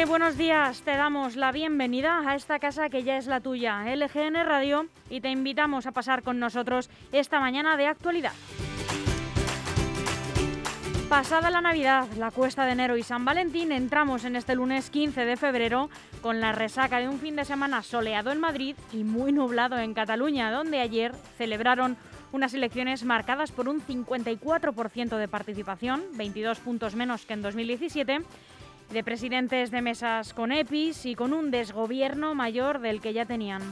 Muy buenos días, te damos la bienvenida a esta casa que ya es la tuya, LGN Radio, y te invitamos a pasar con nosotros esta mañana de actualidad. Pasada la Navidad, la cuesta de enero y San Valentín, entramos en este lunes 15 de febrero con la resaca de un fin de semana soleado en Madrid y muy nublado en Cataluña, donde ayer celebraron unas elecciones marcadas por un 54% de participación, 22 puntos menos que en 2017 de presidentes de mesas con EPIs y con un desgobierno mayor del que ya tenían.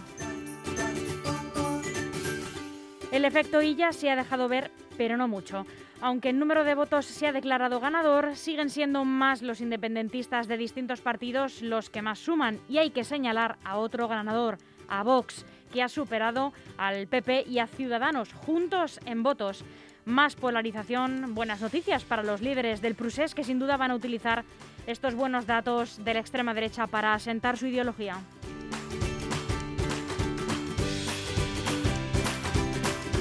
El efecto Illa se ha dejado ver, pero no mucho. Aunque el número de votos se ha declarado ganador, siguen siendo más los independentistas de distintos partidos los que más suman y hay que señalar a otro ganador, a Vox, que ha superado al PP y a Ciudadanos juntos en votos. Más polarización, buenas noticias para los líderes del Prusés que sin duda van a utilizar estos buenos datos de la extrema derecha para asentar su ideología.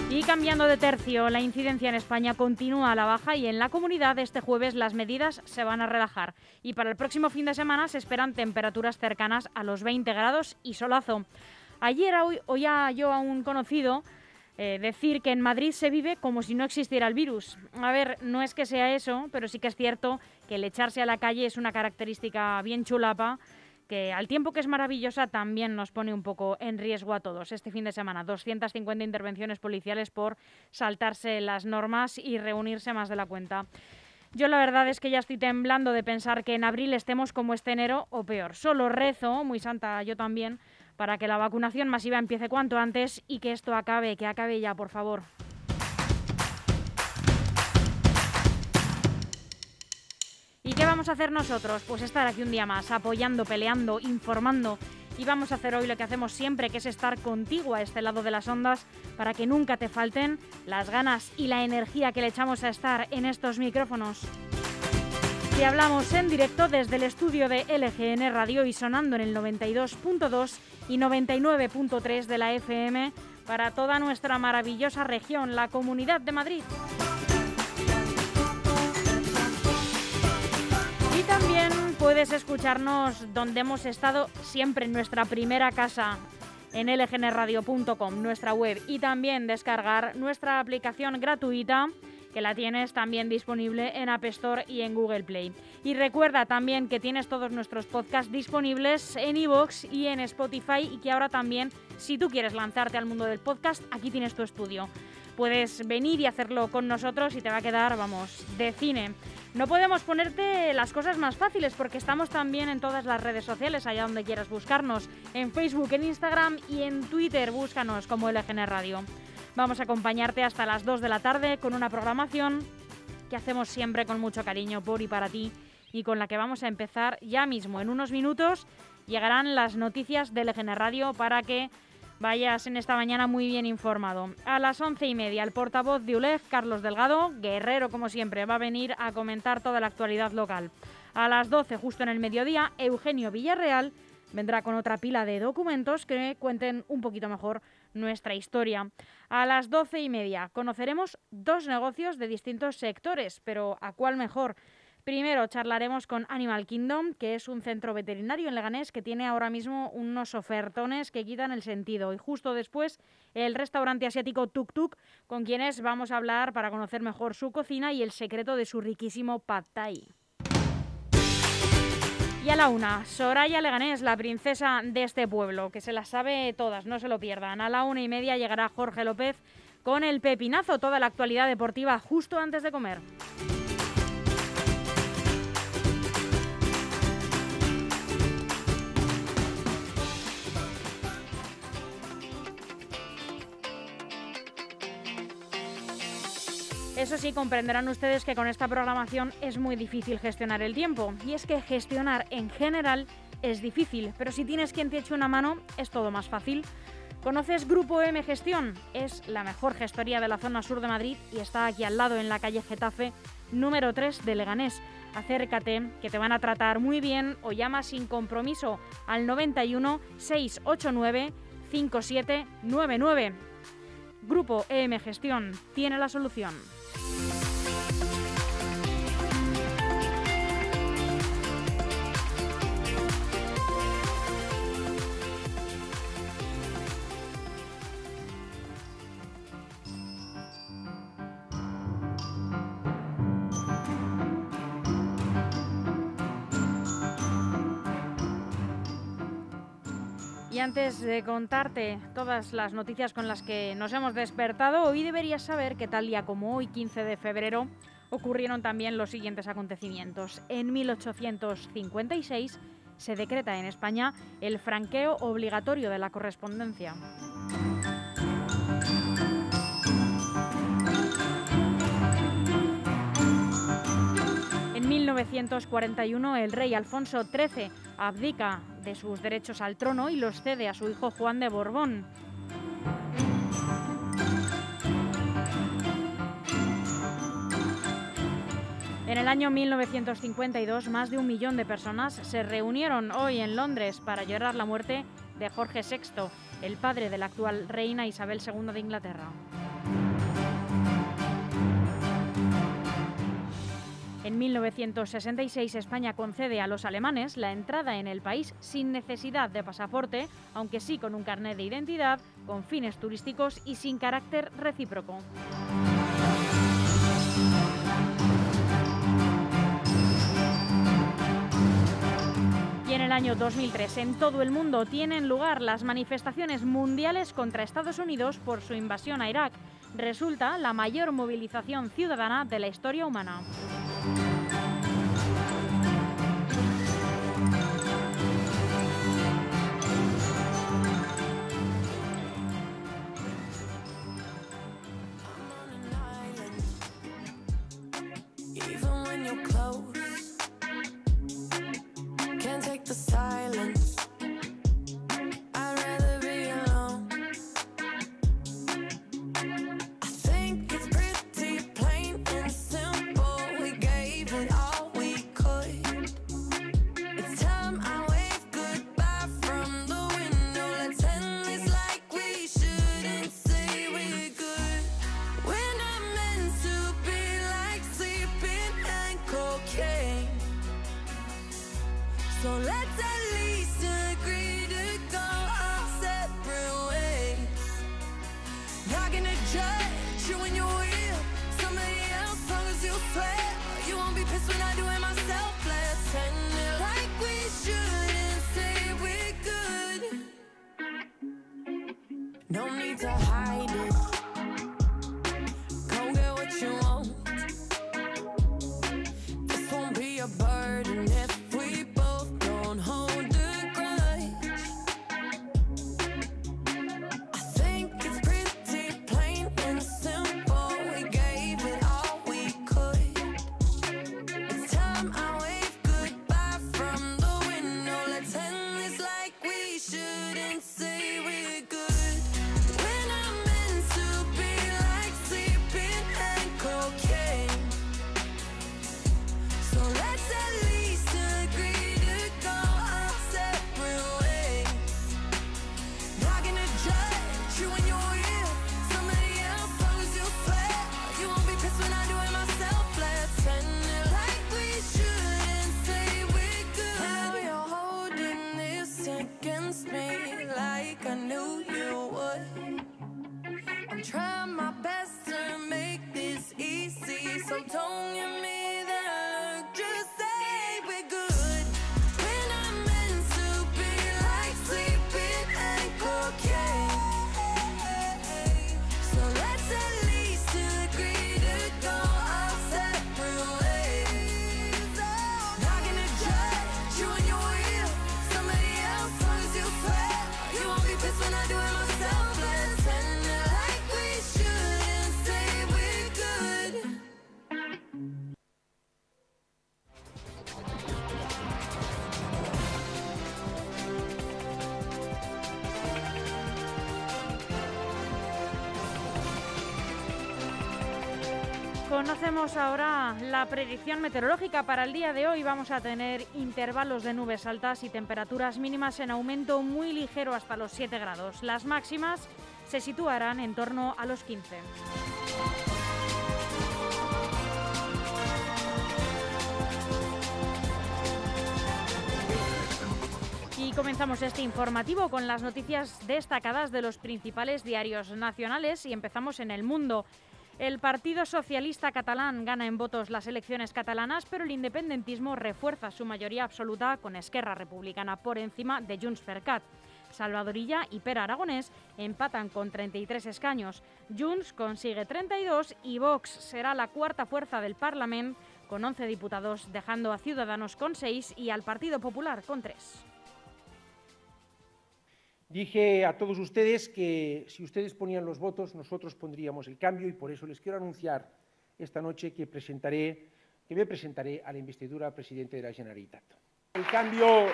Y cambiando de tercio, la incidencia en España continúa a la baja y en la comunidad este jueves las medidas se van a relajar. Y para el próximo fin de semana se esperan temperaturas cercanas a los 20 grados y solazo. Ayer oía yo a un conocido eh, decir que en Madrid se vive como si no existiera el virus. A ver, no es que sea eso, pero sí que es cierto que el echarse a la calle es una característica bien chulapa que al tiempo que es maravillosa también nos pone un poco en riesgo a todos. Este fin de semana, 250 intervenciones policiales por saltarse las normas y reunirse más de la cuenta. Yo la verdad es que ya estoy temblando de pensar que en abril estemos como este enero o peor. Solo rezo, muy santa yo también, para que la vacunación masiva empiece cuanto antes y que esto acabe, que acabe ya, por favor. ¿Y qué vamos a hacer nosotros? Pues estar aquí un día más, apoyando, peleando, informando. Y vamos a hacer hoy lo que hacemos siempre, que es estar contigo a este lado de las ondas para que nunca te falten las ganas y la energía que le echamos a estar en estos micrófonos. Y hablamos en directo desde el estudio de LGN Radio y sonando en el 92.2 y 99.3 de la FM para toda nuestra maravillosa región, la Comunidad de Madrid. Y también puedes escucharnos donde hemos estado siempre en nuestra primera casa, en lgnradio.com, nuestra web, y también descargar nuestra aplicación gratuita que la tienes también disponible en App Store y en Google Play. Y recuerda también que tienes todos nuestros podcasts disponibles en iVoox y en Spotify y que ahora también, si tú quieres lanzarte al mundo del podcast, aquí tienes tu estudio. Puedes venir y hacerlo con nosotros y te va a quedar, vamos, de cine. No podemos ponerte las cosas más fáciles porque estamos también en todas las redes sociales, allá donde quieras buscarnos, en Facebook, en Instagram y en Twitter, búscanos como LGN Radio. Vamos a acompañarte hasta las 2 de la tarde con una programación que hacemos siempre con mucho cariño por y para ti y con la que vamos a empezar ya mismo. En unos minutos llegarán las noticias de LGN Radio para que vayas en esta mañana muy bien informado. A las once y media, el portavoz de ULEG, Carlos Delgado, guerrero como siempre, va a venir a comentar toda la actualidad local. A las 12, justo en el mediodía, Eugenio Villarreal vendrá con otra pila de documentos que cuenten un poquito mejor nuestra historia. A las doce y media conoceremos dos negocios de distintos sectores, pero ¿a cuál mejor? Primero charlaremos con Animal Kingdom, que es un centro veterinario en Leganés que tiene ahora mismo unos ofertones que quitan el sentido. Y justo después el restaurante asiático Tuk Tuk, con quienes vamos a hablar para conocer mejor su cocina y el secreto de su riquísimo pad thai. Y a la una, Soraya Leganés, la princesa de este pueblo, que se las sabe todas, no se lo pierdan. A la una y media llegará Jorge López con el pepinazo, toda la actualidad deportiva justo antes de comer. Eso sí, comprenderán ustedes que con esta programación es muy difícil gestionar el tiempo. Y es que gestionar en general es difícil, pero si tienes quien te eche una mano, es todo más fácil. ¿Conoces Grupo M Gestión? Es la mejor gestoría de la zona sur de Madrid y está aquí al lado en la calle Getafe, número 3 de Leganés. Acércate, que te van a tratar muy bien o llama sin compromiso al 91 689 5799. Grupo EM Gestión tiene la solución. Antes de contarte todas las noticias con las que nos hemos despertado, hoy deberías saber que tal día como hoy, 15 de febrero, ocurrieron también los siguientes acontecimientos. En 1856 se decreta en España el franqueo obligatorio de la correspondencia. En 1941 el rey Alfonso XIII abdica de sus derechos al trono y los cede a su hijo Juan de Borbón. En el año 1952, más de un millón de personas se reunieron hoy en Londres para llorar la muerte de Jorge VI, el padre de la actual reina Isabel II de Inglaterra. En 1966 España concede a los alemanes la entrada en el país sin necesidad de pasaporte, aunque sí con un carnet de identidad, con fines turísticos y sin carácter recíproco. en el año 2003 en todo el mundo tienen lugar las manifestaciones mundiales contra Estados Unidos por su invasión a Irak. Resulta la mayor movilización ciudadana de la historia humana. Conocemos ahora la predicción meteorológica para el día de hoy. Vamos a tener intervalos de nubes altas y temperaturas mínimas en aumento muy ligero hasta los 7 grados. Las máximas se situarán en torno a los 15. Y comenzamos este informativo con las noticias destacadas de los principales diarios nacionales y empezamos en el mundo. El Partido Socialista Catalán gana en votos las elecciones catalanas, pero el independentismo refuerza su mayoría absoluta con Esquerra Republicana por encima de Junts per Cat. Salvadorilla y Pera Aragonés empatan con 33 escaños. Junts consigue 32 y Vox será la cuarta fuerza del Parlamento con 11 diputados, dejando a Ciudadanos con 6 y al Partido Popular con 3. Dije a todos ustedes que si ustedes ponían los votos, nosotros pondríamos el cambio y por eso les quiero anunciar esta noche que presentaré, que me presentaré a la investidura presidente de la Generalitat. El cambio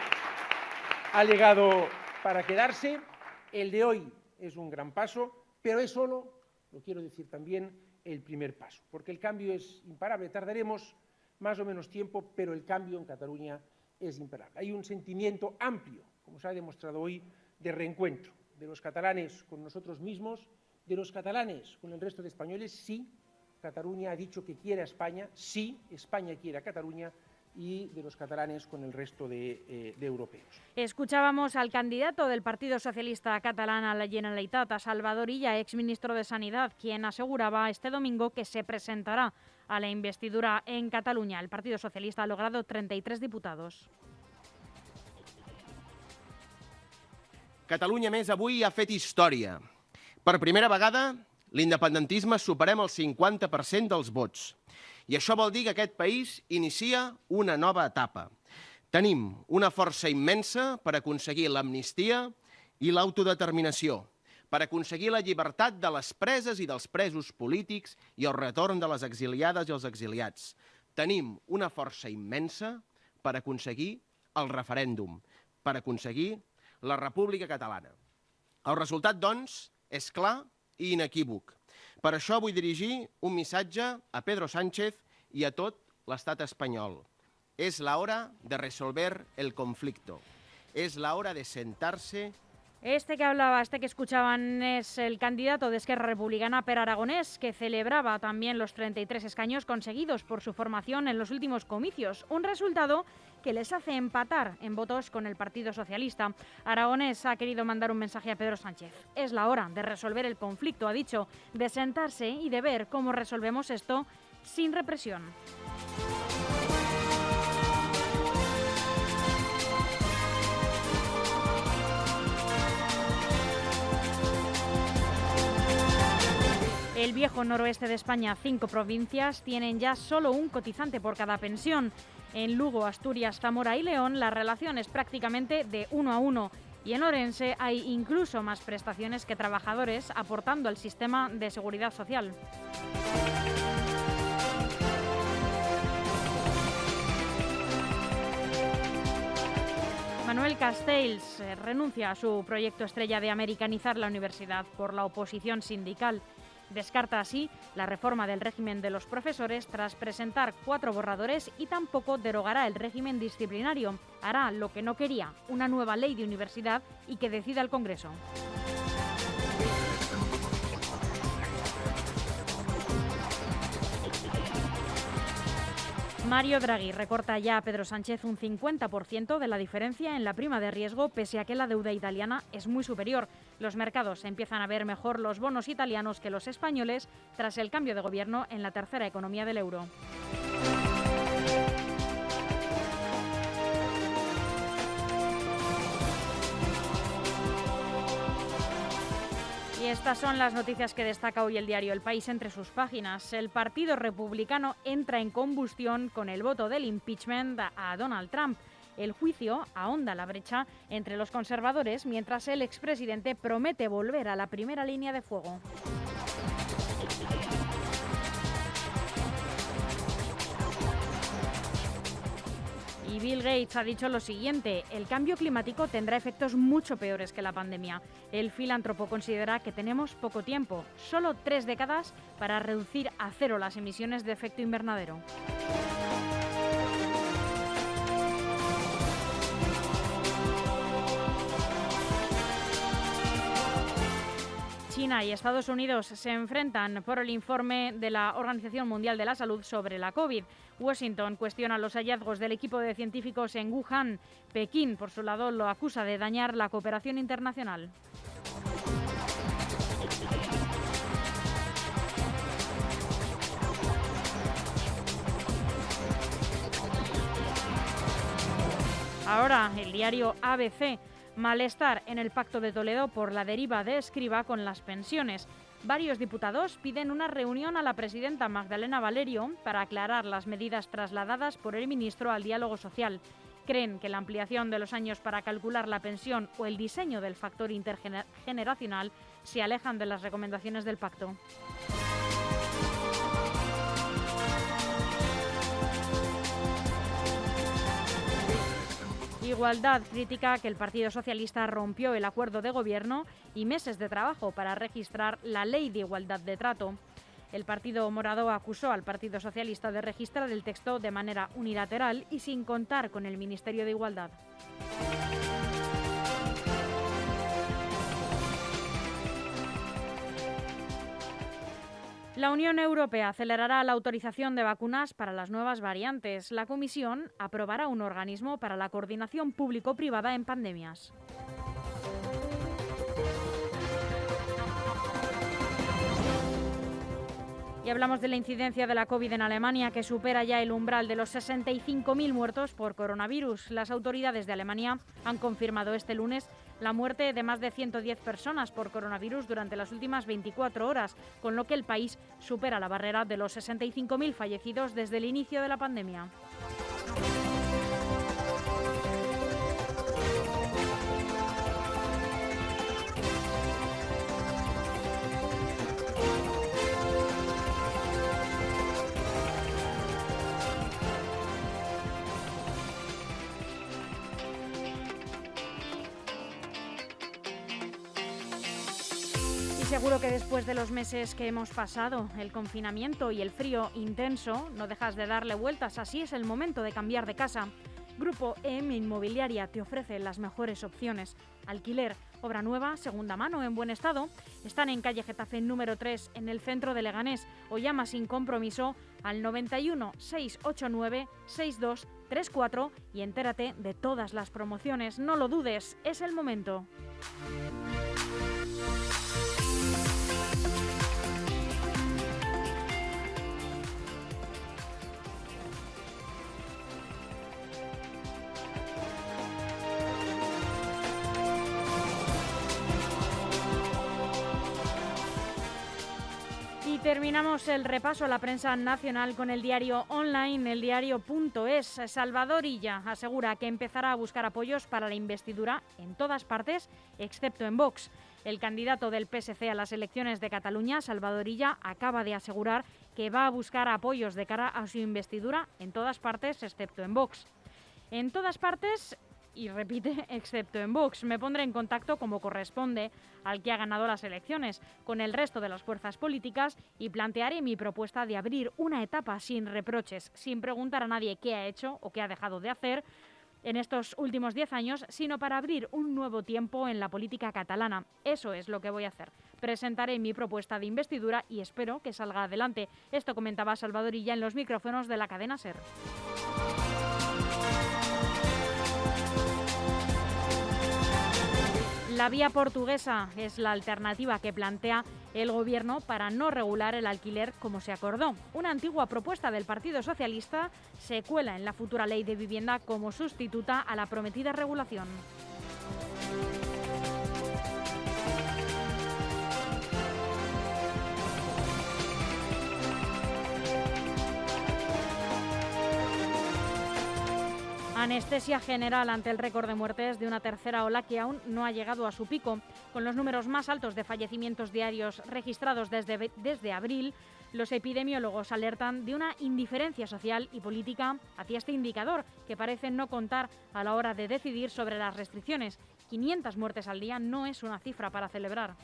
ha llegado para quedarse. El de hoy es un gran paso, pero es solo, lo quiero decir también, el primer paso, porque el cambio es imparable. Tardaremos más o menos tiempo, pero el cambio en Cataluña es imparable. Hay un sentimiento amplio, como se ha demostrado hoy, de reencuentro de los catalanes con nosotros mismos, de los catalanes con el resto de españoles. Sí, Cataluña ha dicho que quiere a España, sí, España quiere a Cataluña y de los catalanes con el resto de, de, europeos. Escuchábamos al candidato del Partido Socialista catalán a la Generalitat, a Salvador Illa, exministro de Sanidad, quien aseguraba este domingo que se presentará a la investidura en Cataluña. El Partido Socialista ha logrado 33 diputados. Catalunya Més avui ha fet història. Per primera vegada, l'independentisme superem el 50% dels vots. I això vol dir que aquest país inicia una nova etapa. Tenim una força immensa per aconseguir l'amnistia i l'autodeterminació, per aconseguir la llibertat de les preses i dels presos polítics i el retorn de les exiliades i els exiliats. Tenim una força immensa per aconseguir el referèndum, per aconseguir la República Catalana. El resultat, doncs, és clar i inequívoc. Per això vull dirigir un missatge a Pedro Sánchez i a tot l'estat espanyol. És la hora de resolver el conflicto. És la hora de sentarse Este que hablaba, este que escuchaban es el candidato de Esquerra Republicana Per Aragonés, que celebraba también los 33 escaños conseguidos por su formación en los últimos comicios, un resultado que les hace empatar en votos con el Partido Socialista. Aragonés ha querido mandar un mensaje a Pedro Sánchez. Es la hora de resolver el conflicto, ha dicho, de sentarse y de ver cómo resolvemos esto sin represión. El viejo noroeste de España, cinco provincias, tienen ya solo un cotizante por cada pensión. En Lugo, Asturias, Zamora y León la relación es prácticamente de uno a uno. Y en Orense hay incluso más prestaciones que trabajadores aportando al sistema de seguridad social. Manuel Castells eh, renuncia a su proyecto estrella de americanizar la universidad por la oposición sindical. Descarta así la reforma del régimen de los profesores tras presentar cuatro borradores y tampoco derogará el régimen disciplinario. Hará lo que no quería, una nueva ley de universidad y que decida el Congreso. Mario Draghi recorta ya a Pedro Sánchez un 50% de la diferencia en la prima de riesgo, pese a que la deuda italiana es muy superior. Los mercados empiezan a ver mejor los bonos italianos que los españoles tras el cambio de gobierno en la tercera economía del euro. Y estas son las noticias que destaca hoy el diario El País entre sus páginas. El Partido Republicano entra en combustión con el voto del impeachment a Donald Trump. El juicio ahonda la brecha entre los conservadores mientras el expresidente promete volver a la primera línea de fuego. Y Bill Gates ha dicho lo siguiente, el cambio climático tendrá efectos mucho peores que la pandemia. El filántropo considera que tenemos poco tiempo, solo tres décadas, para reducir a cero las emisiones de efecto invernadero. China y Estados Unidos se enfrentan por el informe de la Organización Mundial de la Salud sobre la COVID. Washington cuestiona los hallazgos del equipo de científicos en Wuhan. Pekín, por su lado, lo acusa de dañar la cooperación internacional. Ahora, el diario ABC Malestar en el Pacto de Toledo por la deriva de Escriba con las pensiones. Varios diputados piden una reunión a la presidenta Magdalena Valerio para aclarar las medidas trasladadas por el ministro al diálogo social. Creen que la ampliación de los años para calcular la pensión o el diseño del factor intergeneracional se alejan de las recomendaciones del pacto. Igualdad crítica que el Partido Socialista rompió el acuerdo de gobierno y meses de trabajo para registrar la ley de igualdad de trato. El Partido Morado acusó al Partido Socialista de registrar el texto de manera unilateral y sin contar con el Ministerio de Igualdad. La Unión Europea acelerará la autorización de vacunas para las nuevas variantes. La Comisión aprobará un organismo para la coordinación público-privada en pandemias. Y hablamos de la incidencia de la COVID en Alemania, que supera ya el umbral de los 65.000 muertos por coronavirus. Las autoridades de Alemania han confirmado este lunes la muerte de más de 110 personas por coronavirus durante las últimas 24 horas, con lo que el país supera la barrera de los 65.000 fallecidos desde el inicio de la pandemia. Seguro que después de los meses que hemos pasado, el confinamiento y el frío intenso, no dejas de darle vueltas. Así es el momento de cambiar de casa. Grupo EM Inmobiliaria te ofrece las mejores opciones. Alquiler, obra nueva, segunda mano, en buen estado. Están en calle Getafe número 3, en el centro de Leganés. O llama sin compromiso al 91 689 6234 y entérate de todas las promociones. No lo dudes, es el momento. Terminamos el repaso a la prensa nacional con el diario online, el diario.es. Salvador Illa asegura que empezará a buscar apoyos para la investidura en todas partes, excepto en Vox. El candidato del PSC a las elecciones de Cataluña, Salvador Illa, acaba de asegurar que va a buscar apoyos de cara a su investidura en todas partes, excepto en Vox. En todas partes y repite, excepto en Vox. Me pondré en contacto como corresponde al que ha ganado las elecciones con el resto de las fuerzas políticas y plantearé mi propuesta de abrir una etapa sin reproches, sin preguntar a nadie qué ha hecho o qué ha dejado de hacer en estos últimos diez años, sino para abrir un nuevo tiempo en la política catalana. Eso es lo que voy a hacer. Presentaré mi propuesta de investidura y espero que salga adelante. Esto comentaba Salvadorilla en los micrófonos de la cadena SER. La vía portuguesa es la alternativa que plantea el Gobierno para no regular el alquiler como se acordó. Una antigua propuesta del Partido Socialista se cuela en la futura ley de vivienda como sustituta a la prometida regulación. Anestesia general ante el récord de muertes de una tercera ola que aún no ha llegado a su pico. Con los números más altos de fallecimientos diarios registrados desde, desde abril, los epidemiólogos alertan de una indiferencia social y política hacia este indicador que parece no contar a la hora de decidir sobre las restricciones. 500 muertes al día no es una cifra para celebrar.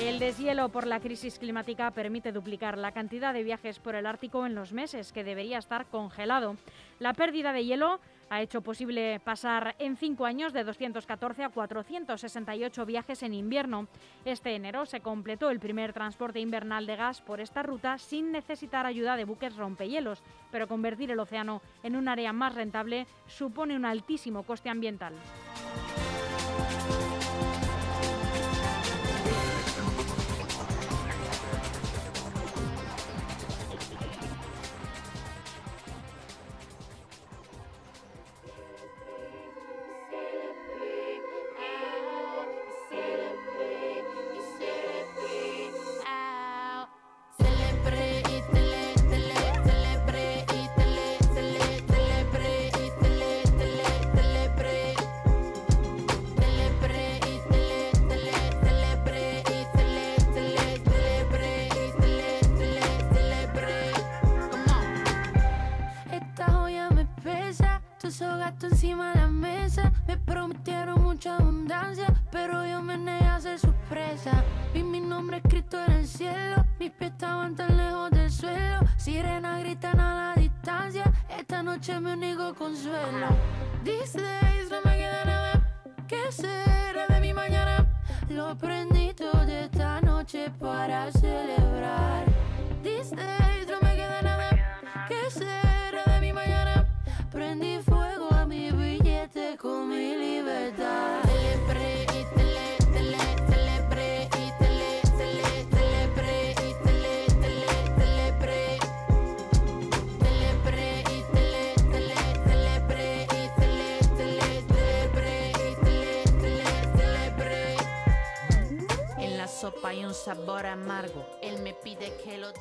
El deshielo por la crisis climática permite duplicar la cantidad de viajes por el Ártico en los meses que debería estar congelado. La pérdida de hielo ha hecho posible pasar en cinco años de 214 a 468 viajes en invierno. Este enero se completó el primer transporte invernal de gas por esta ruta sin necesitar ayuda de buques rompehielos, pero convertir el océano en un área más rentable supone un altísimo coste ambiental.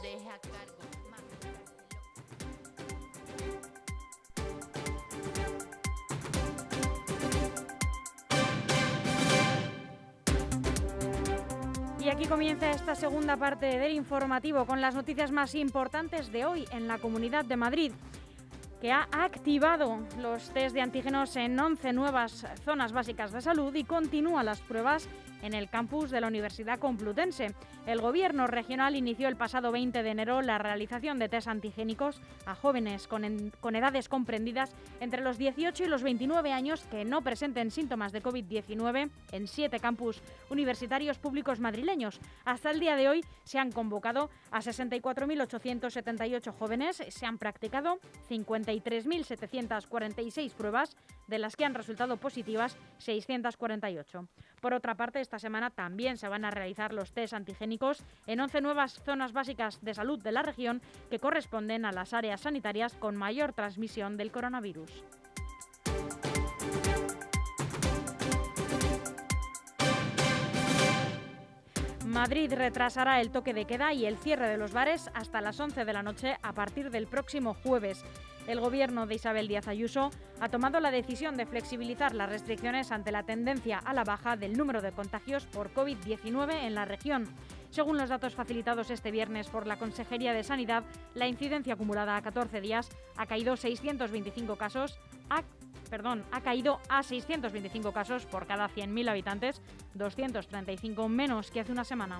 Deje a cargo. Y aquí comienza esta segunda parte del informativo con las noticias más importantes de hoy en la Comunidad de Madrid, que ha activado los test de antígenos en 11 nuevas zonas básicas de salud y continúa las pruebas en el campus de la Universidad Complutense. El Gobierno regional inició el pasado 20 de enero la realización de test antigénicos a jóvenes con, en- con edades comprendidas entre los 18 y los 29 años que no presenten síntomas de COVID-19 en siete campus universitarios públicos madrileños. Hasta el día de hoy se han convocado a 64.878 jóvenes, se han practicado 53.746 pruebas, de las que han resultado positivas 648. Por otra parte, esta semana también se van a realizar los test antigénicos en 11 nuevas zonas básicas de salud de la región que corresponden a las áreas sanitarias con mayor transmisión del coronavirus. Madrid retrasará el toque de queda y el cierre de los bares hasta las 11 de la noche a partir del próximo jueves. El gobierno de Isabel Díaz Ayuso ha tomado la decisión de flexibilizar las restricciones ante la tendencia a la baja del número de contagios por COVID-19 en la región. Según los datos facilitados este viernes por la Consejería de Sanidad, la incidencia acumulada a 14 días ha caído 625 casos, a, perdón, ha caído a 625 casos por cada 100.000 habitantes, 235 menos que hace una semana.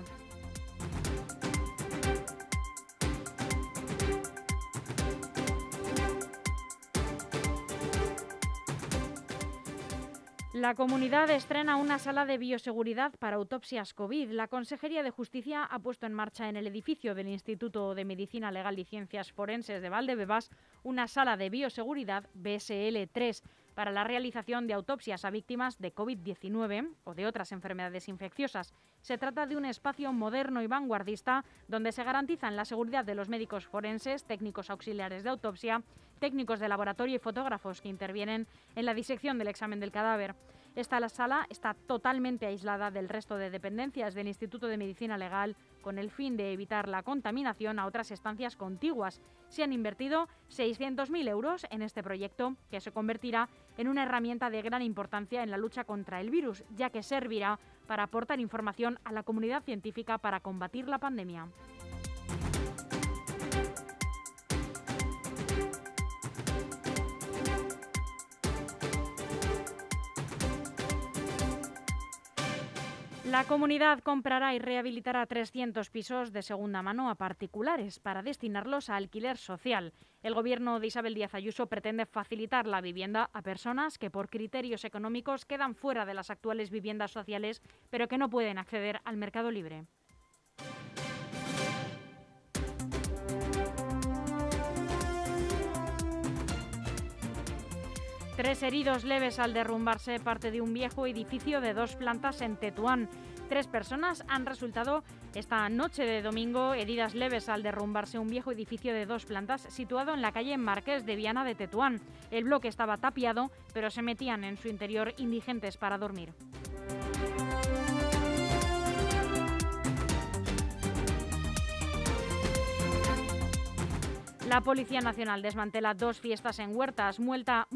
La comunidad estrena una sala de bioseguridad para autopsias COVID. La Consejería de Justicia ha puesto en marcha en el edificio del Instituto de Medicina Legal y Ciencias Forenses de Valdebebas una sala de bioseguridad BSL-3 para la realización de autopsias a víctimas de COVID-19 o de otras enfermedades infecciosas. Se trata de un espacio moderno y vanguardista donde se garantizan la seguridad de los médicos forenses, técnicos auxiliares de autopsia, técnicos de laboratorio y fotógrafos que intervienen en la disección del examen del cadáver. Esta la sala está totalmente aislada del resto de dependencias del Instituto de Medicina Legal con el fin de evitar la contaminación a otras estancias contiguas. Se han invertido 600.000 euros en este proyecto que se convertirá en una herramienta de gran importancia en la lucha contra el virus, ya que servirá para aportar información a la comunidad científica para combatir la pandemia. La comunidad comprará y rehabilitará 300 pisos de segunda mano a particulares para destinarlos a alquiler social. El gobierno de Isabel Díaz Ayuso pretende facilitar la vivienda a personas que por criterios económicos quedan fuera de las actuales viviendas sociales, pero que no pueden acceder al mercado libre. Tres heridos leves al derrumbarse parte de un viejo edificio de dos plantas en Tetuán. Tres personas han resultado esta noche de domingo heridas leves al derrumbarse un viejo edificio de dos plantas situado en la calle Marqués de Viana de Tetuán. El bloque estaba tapiado, pero se metían en su interior indigentes para dormir. La Policía Nacional desmantela dos fiestas en Huertas, multa,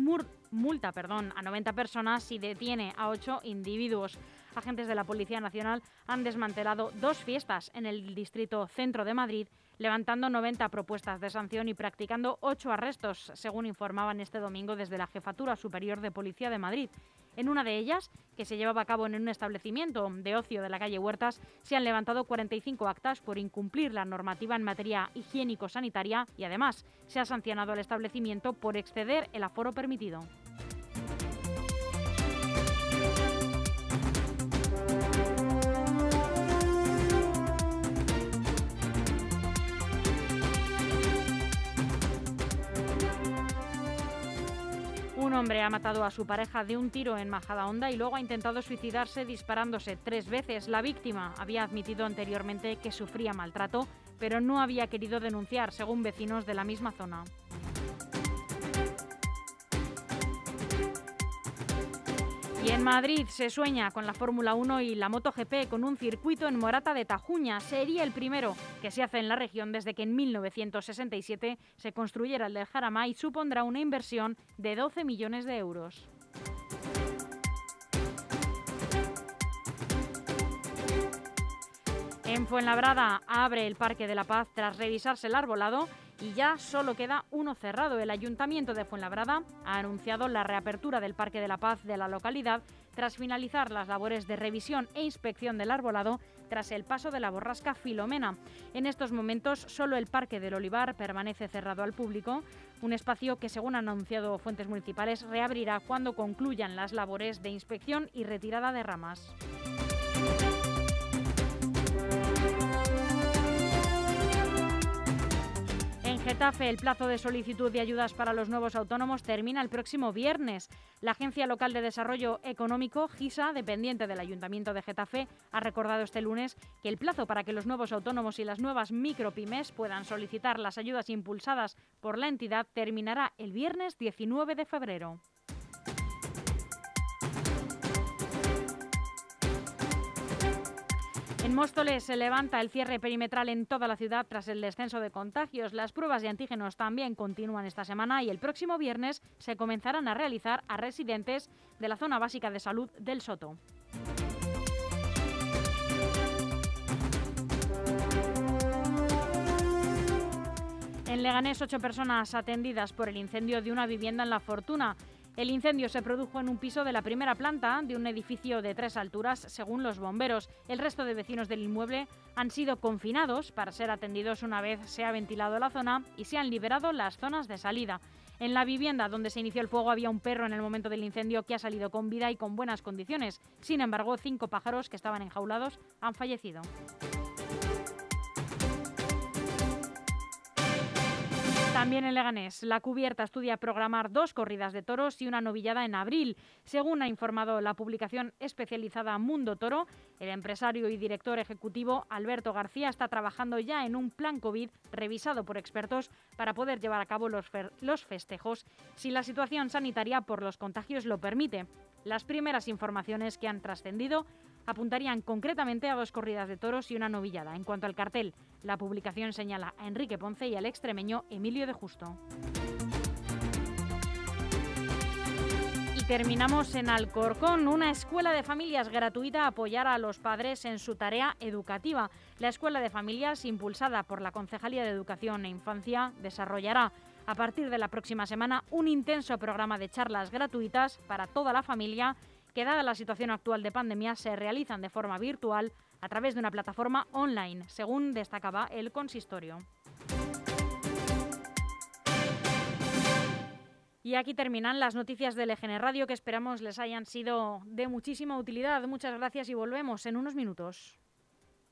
multa a 90 personas y detiene a 8 individuos. Agentes de la Policía Nacional han desmantelado dos fiestas en el distrito centro de Madrid, levantando 90 propuestas de sanción y practicando 8 arrestos, según informaban este domingo desde la Jefatura Superior de Policía de Madrid. En una de ellas, que se llevaba a cabo en un establecimiento de ocio de la calle Huertas, se han levantado 45 actas por incumplir la normativa en materia higiénico-sanitaria y además se ha sancionado al establecimiento por exceder el aforo permitido. Un hombre ha matado a su pareja de un tiro en Majadahonda y luego ha intentado suicidarse disparándose tres veces. La víctima había admitido anteriormente que sufría maltrato, pero no había querido denunciar, según vecinos de la misma zona. En Madrid se sueña con la Fórmula 1 y la MotoGP con un circuito en Morata de Tajuña. Sería el primero que se hace en la región desde que en 1967 se construyera el del Jarama y supondrá una inversión de 12 millones de euros. En Fuenlabrada abre el Parque de la Paz tras revisarse el arbolado y ya solo queda uno cerrado. El Ayuntamiento de Fuenlabrada ha anunciado la reapertura del Parque de la Paz de la localidad tras finalizar las labores de revisión e inspección del arbolado tras el paso de la borrasca Filomena. En estos momentos solo el Parque del Olivar permanece cerrado al público, un espacio que según han anunciado fuentes municipales reabrirá cuando concluyan las labores de inspección y retirada de ramas. Getafe, el plazo de solicitud de ayudas para los nuevos autónomos termina el próximo viernes. La Agencia Local de Desarrollo Económico, GISA, dependiente del Ayuntamiento de Getafe, ha recordado este lunes que el plazo para que los nuevos autónomos y las nuevas micropymes puedan solicitar las ayudas impulsadas por la entidad terminará el viernes 19 de febrero. En Móstoles se levanta el cierre perimetral en toda la ciudad tras el descenso de contagios. Las pruebas de antígenos también continúan esta semana y el próximo viernes se comenzarán a realizar a residentes de la zona básica de salud del Soto. En Leganés, ocho personas atendidas por el incendio de una vivienda en La Fortuna. El incendio se produjo en un piso de la primera planta de un edificio de tres alturas, según los bomberos. El resto de vecinos del inmueble han sido confinados para ser atendidos una vez se ha ventilado la zona y se han liberado las zonas de salida. En la vivienda donde se inició el fuego había un perro en el momento del incendio que ha salido con vida y con buenas condiciones. Sin embargo, cinco pájaros que estaban enjaulados han fallecido. También en Leganés, la cubierta estudia programar dos corridas de toros y una novillada en abril. Según ha informado la publicación especializada Mundo Toro, el empresario y director ejecutivo Alberto García está trabajando ya en un plan COVID revisado por expertos para poder llevar a cabo los, los festejos si la situación sanitaria por los contagios lo permite. Las primeras informaciones que han trascendido apuntarían concretamente a dos corridas de toros y una novillada. En cuanto al cartel, la publicación señala a Enrique Ponce y al extremeño Emilio de Justo. Y terminamos en Alcorcón. Una escuela de familias gratuita apoyará a los padres en su tarea educativa. La escuela de familias, impulsada por la Concejalía de Educación e Infancia, desarrollará a partir de la próxima semana un intenso programa de charlas gratuitas para toda la familia que dada la situación actual de pandemia se realizan de forma virtual a través de una plataforma online, según destacaba el consistorio. Y aquí terminan las noticias del EGN Radio que esperamos les hayan sido de muchísima utilidad. Muchas gracias y volvemos en unos minutos.